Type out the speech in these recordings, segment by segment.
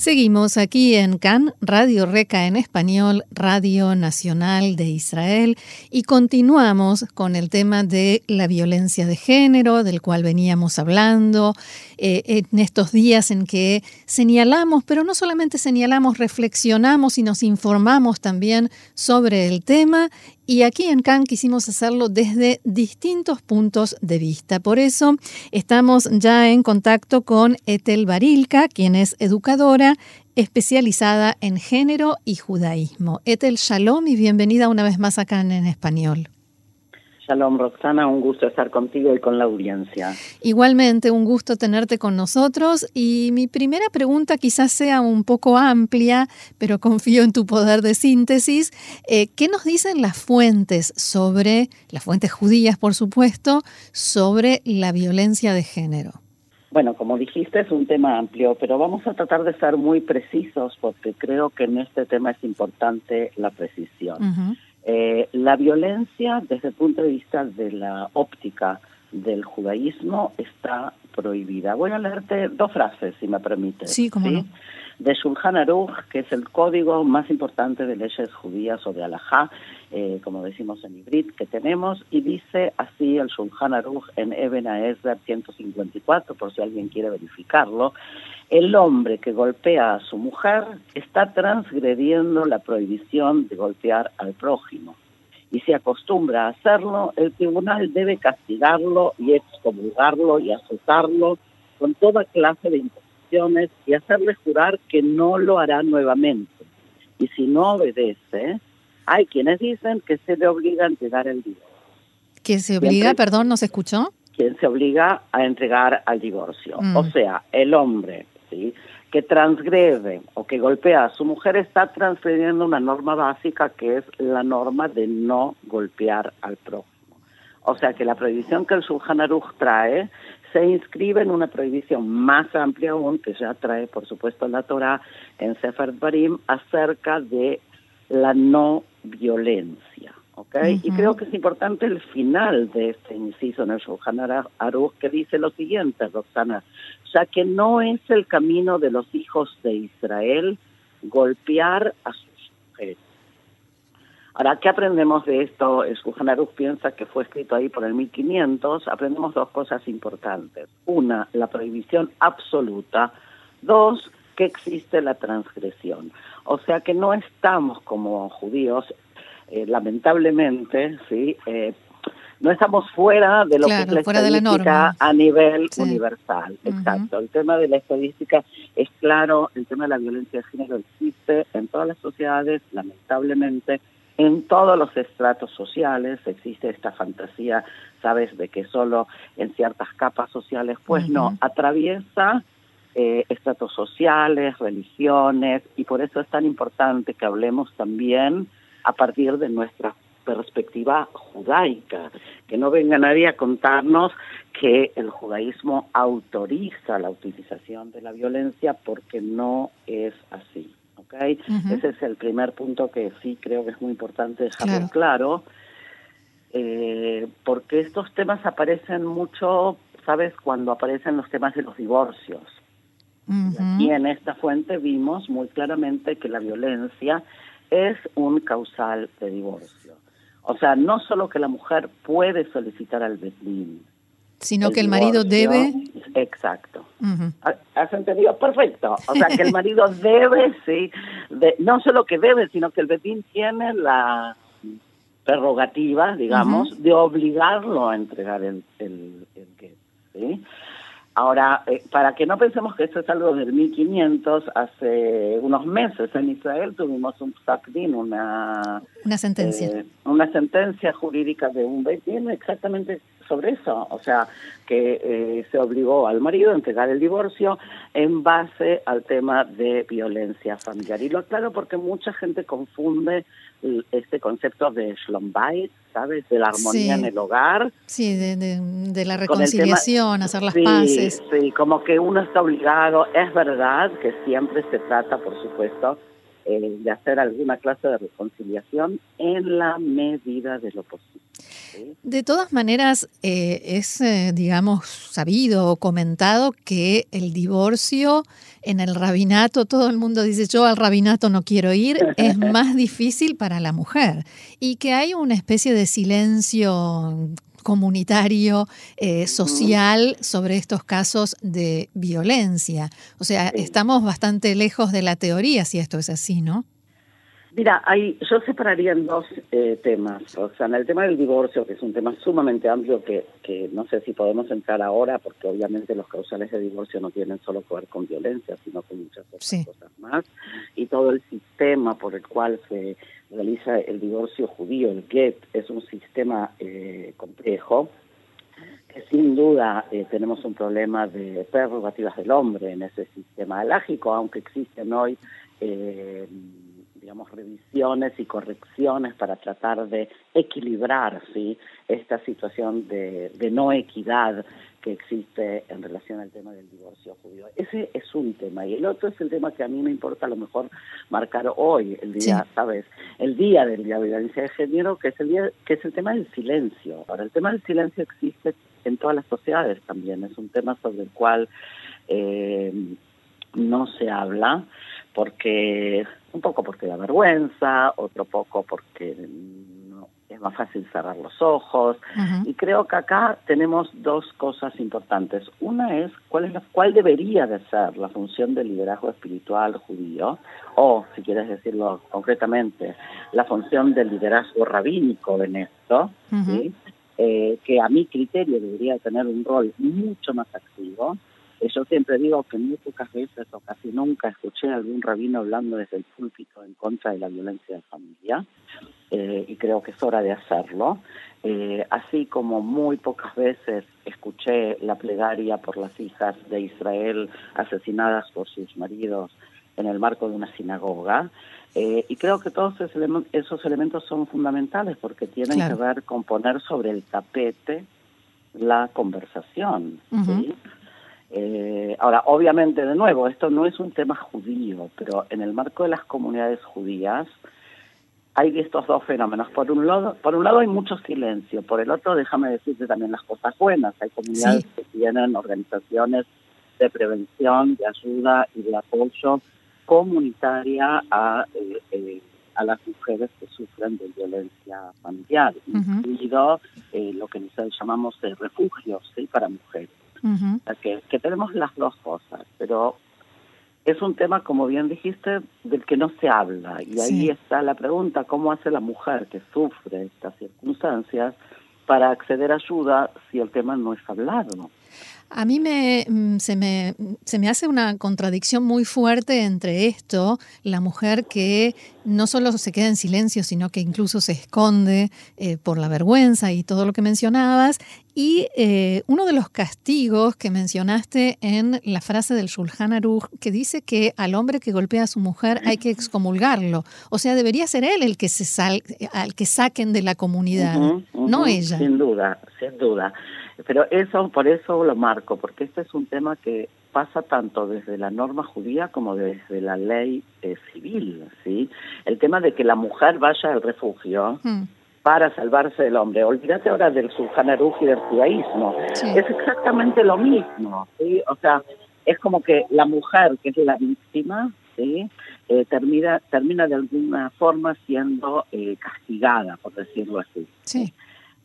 Seguimos aquí en CAN, Radio Reca en español, Radio Nacional de Israel, y continuamos con el tema de la violencia de género, del cual veníamos hablando eh, en estos días en que señalamos, pero no solamente señalamos, reflexionamos y nos informamos también sobre el tema y aquí en CAN quisimos hacerlo desde distintos puntos de vista. Por eso estamos ya en contacto con Etel Barilka, quien es educadora especializada en género y judaísmo. Etel, shalom y bienvenida una vez más acá en español. Shalom, Roxana, un gusto estar contigo y con la audiencia. Igualmente, un gusto tenerte con nosotros. Y mi primera pregunta quizás sea un poco amplia, pero confío en tu poder de síntesis. Eh, ¿Qué nos dicen las fuentes sobre, las fuentes judías, por supuesto, sobre la violencia de género? Bueno, como dijiste, es un tema amplio, pero vamos a tratar de ser muy precisos porque creo que en este tema es importante la precisión. Eh, la violencia, desde el punto de vista de la óptica del judaísmo, está prohibida. Voy a leerte dos frases, si me permite. Sí, como no. De Shulchan Aruch, que es el código más importante de leyes judías o de alajá, eh, como decimos en hibrid, que tenemos, y dice así el Shulchan Aruch en Eben Ezer 154, por si alguien quiere verificarlo, el hombre que golpea a su mujer está transgrediendo la prohibición de golpear al prójimo. Y si acostumbra a hacerlo, el tribunal debe castigarlo y excomulgarlo y azotarlo con toda clase de imposiciones y hacerle jurar que no lo hará nuevamente. Y si no obedece, hay quienes dicen que se le obliga a entregar el divorcio. ¿Que se obliga, perdón, no se escuchó? Quien se obliga a entregar al divorcio. O sea, el hombre que transgrede o que golpea a su mujer está transgrediendo una norma básica que es la norma de no golpear al prójimo. O sea que la prohibición que el Shulchan Aruch trae se inscribe en una prohibición más amplia aún que ya trae, por supuesto, la Torah en Sefer Barim acerca de la no violencia. Y creo que es importante el final de este inciso en el Shulchan Aruch que dice lo siguiente, Roxana, ya que no es el camino de los hijos de Israel golpear a sus mujeres. Ahora, ¿qué aprendemos de esto? El Shulchan Aruch piensa que fue escrito ahí por el 1500. Aprendemos dos cosas importantes. Una, la prohibición absoluta. Dos, que existe la transgresión. O sea que no estamos como judíos eh, lamentablemente, sí, eh, no estamos fuera de lo que es la estadística a nivel universal. Exacto. El tema de la estadística es claro, el tema de la violencia de género existe en todas las sociedades, lamentablemente. En todos los estratos sociales existe esta fantasía, sabes, de que solo en ciertas capas sociales, pues no, atraviesa eh, estratos sociales, religiones, y por eso es tan importante que hablemos también a partir de nuestra perspectiva judaica, que no venga nadie a contarnos que el judaísmo autoriza la utilización de la violencia porque no es así. ¿okay? Ese es el primer punto que sí creo que es muy importante dejarlo claro, eh, porque estos temas aparecen mucho, ¿sabes?, cuando aparecen los temas de los divorcios. Y en esta fuente vimos muy claramente que la violencia es un causal de divorcio. O sea, no solo que la mujer puede solicitar al Betlín, sino que el marido debe. Exacto. ¿Has entendido? Perfecto. O sea, que el marido debe, sí, de, no solo que debe, sino que el Betlín tiene la prerrogativa, digamos, de obligarlo a entregar el, el, el ¿sí? Ahora, eh, para que no pensemos que esto es algo del 1500, hace unos meses en Israel tuvimos un psakdin, una... Una sentencia. Eh, una sentencia jurídica de un Betin exactamente sobre eso, o sea, que eh, se obligó al marido a entregar el divorcio en base al tema de violencia familiar. Y lo aclaro porque mucha gente confunde este concepto de Schlombait, ¿sabes? De la armonía en el hogar. Sí, de, la reconciliación, hacer las paces. Sí, como que uno está obligado. Es verdad que siempre se trata, por supuesto, eh, de hacer alguna clase de reconciliación en la medida de lo posible. De todas maneras, eh, es, eh, digamos, sabido o comentado que el divorcio en el rabinato, todo el mundo dice, yo al rabinato no quiero ir, es más difícil para la mujer. Y que hay una especie de silencio comunitario, eh, social sobre estos casos de violencia. O sea, estamos bastante lejos de la teoría si esto es así, ¿no? Mira, hay, yo separaría en dos eh, temas. O sea, en el tema del divorcio, que es un tema sumamente amplio que, que no sé si podemos entrar ahora, porque obviamente los causales de divorcio no tienen solo que ver con violencia, sino con muchas otras cosas más. Y todo el sistema por el cual se realiza el divorcio judío, el get, es un sistema eh, complejo que sin duda eh, tenemos un problema de prerrogativas del hombre en ese sistema alágico, aunque existen hoy eh, digamos, revisiones y correcciones para tratar de equilibrar ¿sí? esta situación de, no equidad que existe en relación al tema del divorcio judío. Ese es un tema. Y el otro es el tema que a mí me importa a lo mejor marcar hoy, el día, ¿sabes? El día del Día de Violencia de Género, que es el día, que es el tema del silencio. Ahora, el tema del silencio existe en todas las sociedades también. Es un tema sobre el cual eh, no se habla porque un poco porque da vergüenza, otro poco porque no, es más fácil cerrar los ojos. Y creo que acá tenemos dos cosas importantes. Una es cuál es la, cuál debería de ser la función del liderazgo espiritual judío, o si quieres decirlo concretamente, la función del liderazgo rabínico en esto, eh, que a mi criterio debería tener un rol mucho más activo yo siempre digo que muy pocas veces o casi nunca escuché a algún rabino hablando desde el púlpito en contra de la violencia de familia eh, y creo que es hora de hacerlo. Eh, así como muy pocas veces escuché la plegaria por las hijas de Israel asesinadas por sus maridos en el marco de una sinagoga. Eh, y creo que todos esos elementos son fundamentales porque tienen que ver con poner sobre el tapete la conversación. ¿sí? Eh, ahora, obviamente, de nuevo, esto no es un tema judío, pero en el marco de las comunidades judías hay estos dos fenómenos. Por un lado, por un lado hay mucho silencio, por el otro, déjame decirte también las cosas buenas. Hay comunidades que tienen organizaciones de prevención, de ayuda y de apoyo comunitaria a, eh, eh, a las mujeres que sufren de violencia familiar, incluido lo que nosotros llamamos de refugios ¿sí? para mujeres que, tenemos las dos cosas, pero es un tema, como bien dijiste, del que no se habla. Y ahí está la pregunta, ¿cómo hace la mujer que sufre estas circunstancias para acceder a ayuda si el tema no es hablado? A mí me, mm, se, me, se me hace una contradicción muy fuerte entre esto, la mujer que no solo se queda en silencio, sino que incluso se esconde eh, por la vergüenza y todo lo que mencionabas, y eh, uno de los castigos que mencionaste en la frase del Shulchan Aruch, que dice que al hombre que golpea a su mujer hay que excomulgarlo. O sea, debería ser él el que se sal, al que saquen de la comunidad, no ella. Sin duda, sin duda. Pero eso, por eso lo marco, porque este es un tema que pasa tanto desde la norma judía como desde la ley eh, civil, ¿sí? El tema de que la mujer vaya al refugio hmm. para salvarse del hombre. Olvídate ahora del Sulhanaruj y del judaísmo. Es exactamente lo mismo, ¿sí? O sea, es como que la mujer, que es la víctima, ¿sí? Eh, termina, termina de alguna forma siendo eh, castigada, por decirlo así. Sí.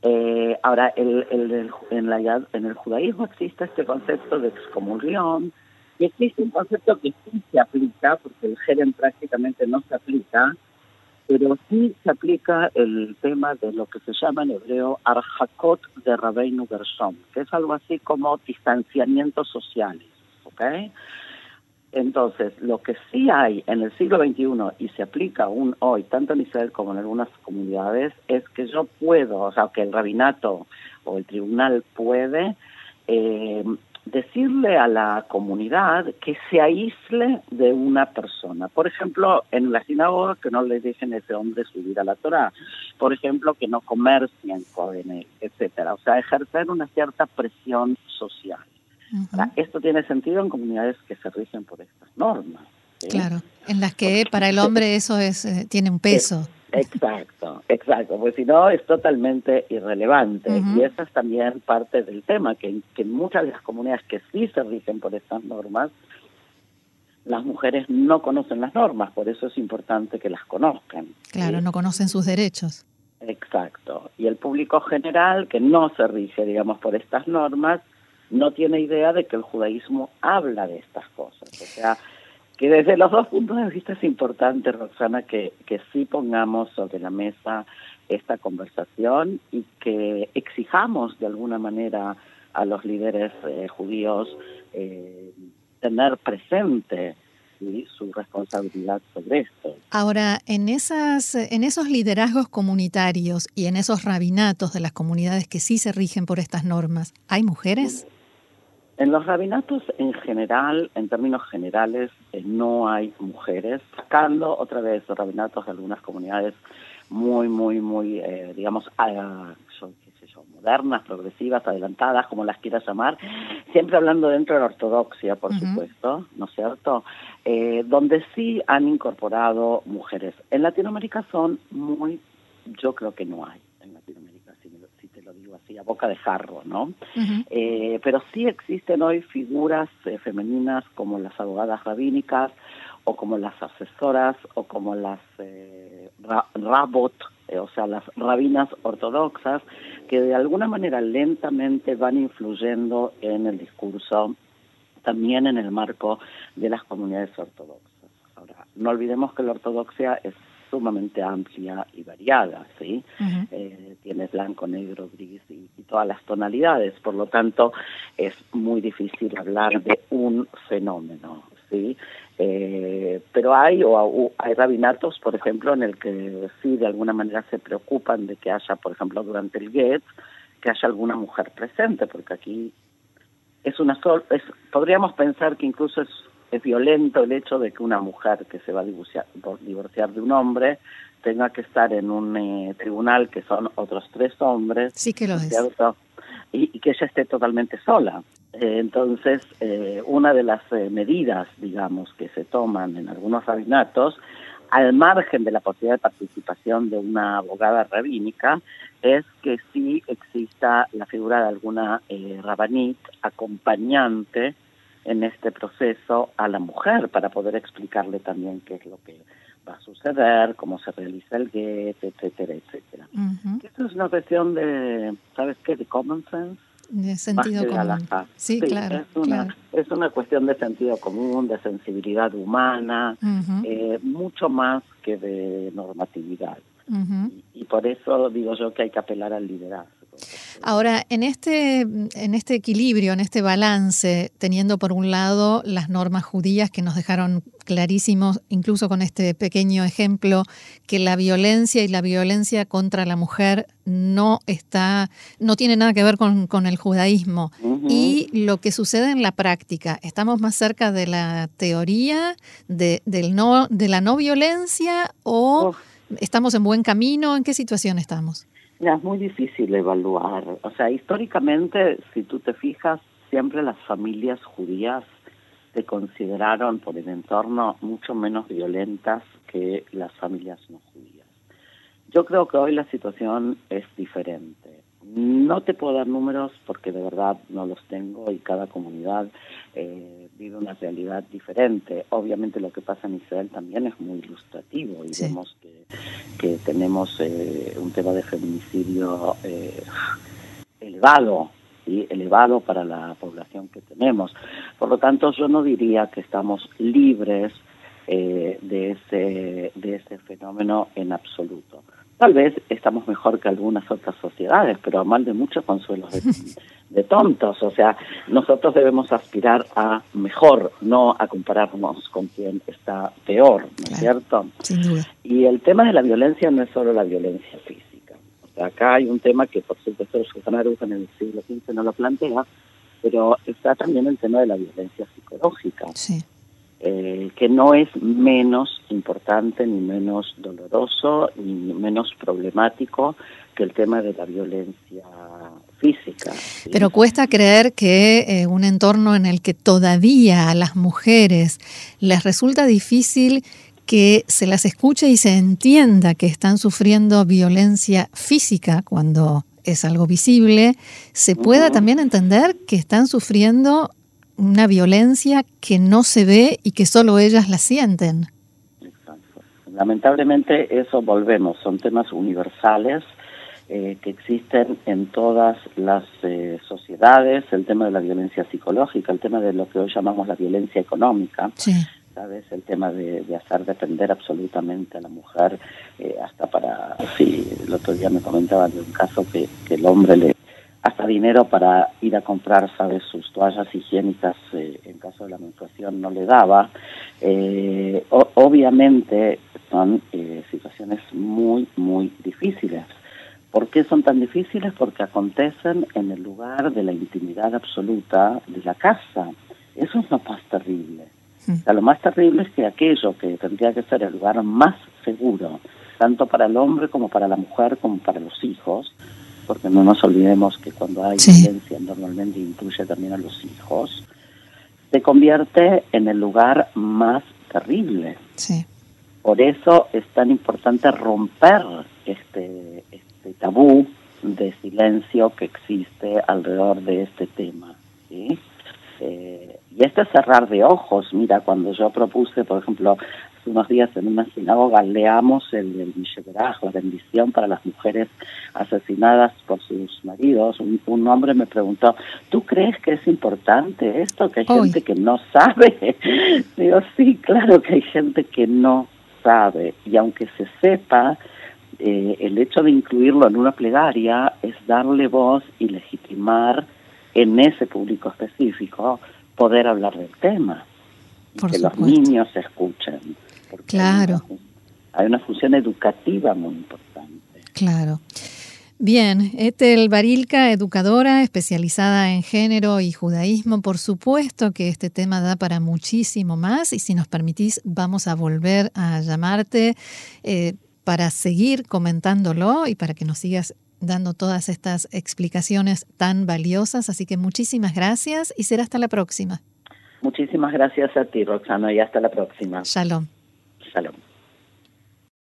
Eh, ahora, el, el, en, la, en el judaísmo existe este concepto de excomunión y existe un concepto que sí se aplica, porque el Jerem prácticamente no se aplica, pero sí se aplica el tema de lo que se llama en hebreo arhakot de Rabbeinu Gershom, que es algo así como distanciamientos sociales, ¿ok? Entonces, lo que sí hay en el siglo XXI y se aplica aún hoy, tanto en Israel como en algunas comunidades, es que yo puedo, o sea, que el rabinato o el tribunal puede eh, decirle a la comunidad que se aísle de una persona. Por ejemplo, en la sinagoga que no le dejen a ese hombre subir a la Torah. Por ejemplo, que no comercien con él, etcétera. O sea, ejercer una cierta presión social. Esto tiene sentido en comunidades que se rigen por estas normas. Claro, en las que para el hombre eso es eh, tiene un peso. Exacto, exacto, pues si no es totalmente irrelevante. Y esa es también parte del tema, que, que en muchas de las comunidades que sí se rigen por estas normas, las mujeres no conocen las normas, por eso es importante que las conozcan. Claro, no conocen sus derechos. Exacto. Y el público general, que no se rige, digamos, por estas normas, no tiene idea de que el judaísmo habla de estas cosas. O sea, que desde los dos puntos de vista es importante, Roxana, que, que sí pongamos sobre la mesa esta conversación y que exijamos de alguna manera a los líderes eh, judíos eh, tener presente su responsabilidad sobre esto. Ahora, en, esas, en esos liderazgos comunitarios y en esos rabinatos de las comunidades que sí se rigen por estas normas, ¿hay mujeres? En los rabinatos en general, en términos generales, eh, no hay mujeres, sacando otra vez los rabinatos de algunas comunidades muy, muy, muy, eh, digamos, ah, qué sé yo, modernas, progresivas, adelantadas, como las quieras llamar, siempre hablando dentro de la ortodoxia, por supuesto, ¿no es cierto? Eh, donde sí han incorporado mujeres. En Latinoamérica son muy, yo creo que no hay en Latinoamérica a boca de jarro, ¿no? Eh, pero sí existen hoy figuras eh, femeninas como las abogadas rabínicas o como las asesoras o como las eh, rabot, o sea, las rabinas ortodoxas, que de alguna manera lentamente van influyendo en el discurso, también en el marco de las comunidades ortodoxas. Ahora, no olvidemos que la ortodoxia es sumamente amplia y variada, ¿sí? Eh, tienes blanco, negro, gris y, todas las tonalidades, por lo tanto es muy difícil hablar de un fenómeno, ¿sí? Eh, pero hay o hay rabinatos, por ejemplo, en el que sí de alguna manera se preocupan de que haya, por ejemplo, durante el Get, que haya alguna mujer presente, porque aquí es una sol, es, podríamos pensar que incluso es es violento el hecho de que una mujer que se va a divorciar, divorciar de un hombre tenga que estar en un eh, tribunal que son otros tres hombres. Sí que lo es. Y, que ella esté totalmente sola. Eh, entonces, eh, una de las medidas, digamos, que se toman en algunos rabinatos, al margen de la posibilidad de participación de una abogada rabínica, es que sí exista la figura de alguna rabanit acompañante en este proceso a la mujer para poder explicarle también qué es lo que va a suceder, cómo se realiza el get, etcétera, etcétera. Esto es una cuestión de, ¿sabes qué? De common sense. De sentido común. Sí, claro es, una, es una cuestión de sentido común, de sensibilidad humana, eh, mucho más que de normatividad. y, y, por eso digo yo que hay que apelar al liderazgo. Ahora, en este, en este equilibrio, en este balance, teniendo por un lado las normas judías que nos dejaron clarísimos, incluso con este pequeño ejemplo, que la violencia y la violencia contra la mujer no está, no tiene nada que ver con, el judaísmo. Y lo que sucede en la práctica, estamos más cerca de la teoría de, del no, de la no violencia o estamos en buen camino, ¿en qué situación estamos? Es muy difícil evaluar. O sea, históricamente, si tú te fijas, siempre las familias judías se consideraron por el entorno mucho menos violentas que las familias no judías. Yo creo que hoy la situación es diferente. No te puedo dar números porque de verdad no los tengo y cada comunidad eh, vive una realidad diferente. Obviamente lo que pasa en Israel también es muy ilustrativo y vemos que, que tenemos eh, un tema de feminicidio eh, elevado, ¿sí? elevado para la población que tenemos. Por lo tanto, yo no diría que estamos libres de, ese, de ese fenómeno en absoluto. Tal vez estamos mejor que algunas otras sociedades, pero a mal de muchos consuelos de, de tontos. O sea, nosotros debemos aspirar a mejor, no a compararnos con quien está peor, ¿no es cierto? Sin duda. Y el tema de la violencia no es solo la violencia física. O sea, acá hay un tema que, por supuesto, los en el siglo XV no lo plantea, pero está también el tema de la violencia psicológica. Sí. Eh, que no es menos importante, ni menos doloroso, ni menos problemático que el tema de la violencia física. Pero cuesta creer que eh, un entorno en el que todavía a las mujeres les resulta difícil que se las escuche y se entienda que están sufriendo violencia física cuando es algo visible, se pueda también entender que están sufriendo una violencia que no se ve y que solo ellas la sienten. Exacto. Lamentablemente eso volvemos, son temas universales eh, que existen en todas las eh, sociedades, el tema de la violencia psicológica, el tema de lo que hoy llamamos la violencia económica, ¿sabes? El tema de, hacer depender absolutamente a la mujer, eh, hasta para, sí, el otro día me comentaban de un caso que, que el hombre le hasta dinero para ir a comprar, ¿sabes? Sus toallas higiénicas en caso de la menstruación no le daba. obviamente son situaciones muy, muy difíciles. ¿Por qué son tan difíciles? Porque acontecen en el lugar de la intimidad absoluta de la casa. Eso es lo más terrible. O lo más terrible es que aquello que tendría que ser el lugar más seguro, tanto para el hombre como para la mujer, como para los hijos, porque no nos olvidemos que cuando hay violencia normalmente incluye también a los hijos, se convierte en el lugar más terrible. Por eso es tan importante romper este, este tabú de silencio que existe alrededor de este tema. ¿sí? Eh, y este cerrar de ojos, mira, cuando yo propuse, por ejemplo, hace unos días en una sinagoga, leamos el, el la bendición para las mujeres asesinadas por sus maridos, un, hombre me preguntó, ¿tú crees que es importante esto? Que hay gente que no sabe. Digo, sí, claro que hay gente que no sabe. Y aunque se sepa, eh, el hecho de incluirlo en una plegaria es darle voz y legitimar en ese público específico poder hablar del tema. que los niños se escuchen. Claro. Hay una, función educativa muy importante. Claro. Bien, Etel Barilka, educadora especializada en género y judaísmo, por supuesto que este tema da para muchísimo más y si nos permitís vamos a volver a llamarte eh, para seguir comentándolo y para que nos sigas dando todas estas explicaciones tan valiosas. Así que muchísimas gracias y será hasta la próxima. Muchísimas gracias a ti, Roxana, y hasta la próxima. Shalom. Shalom.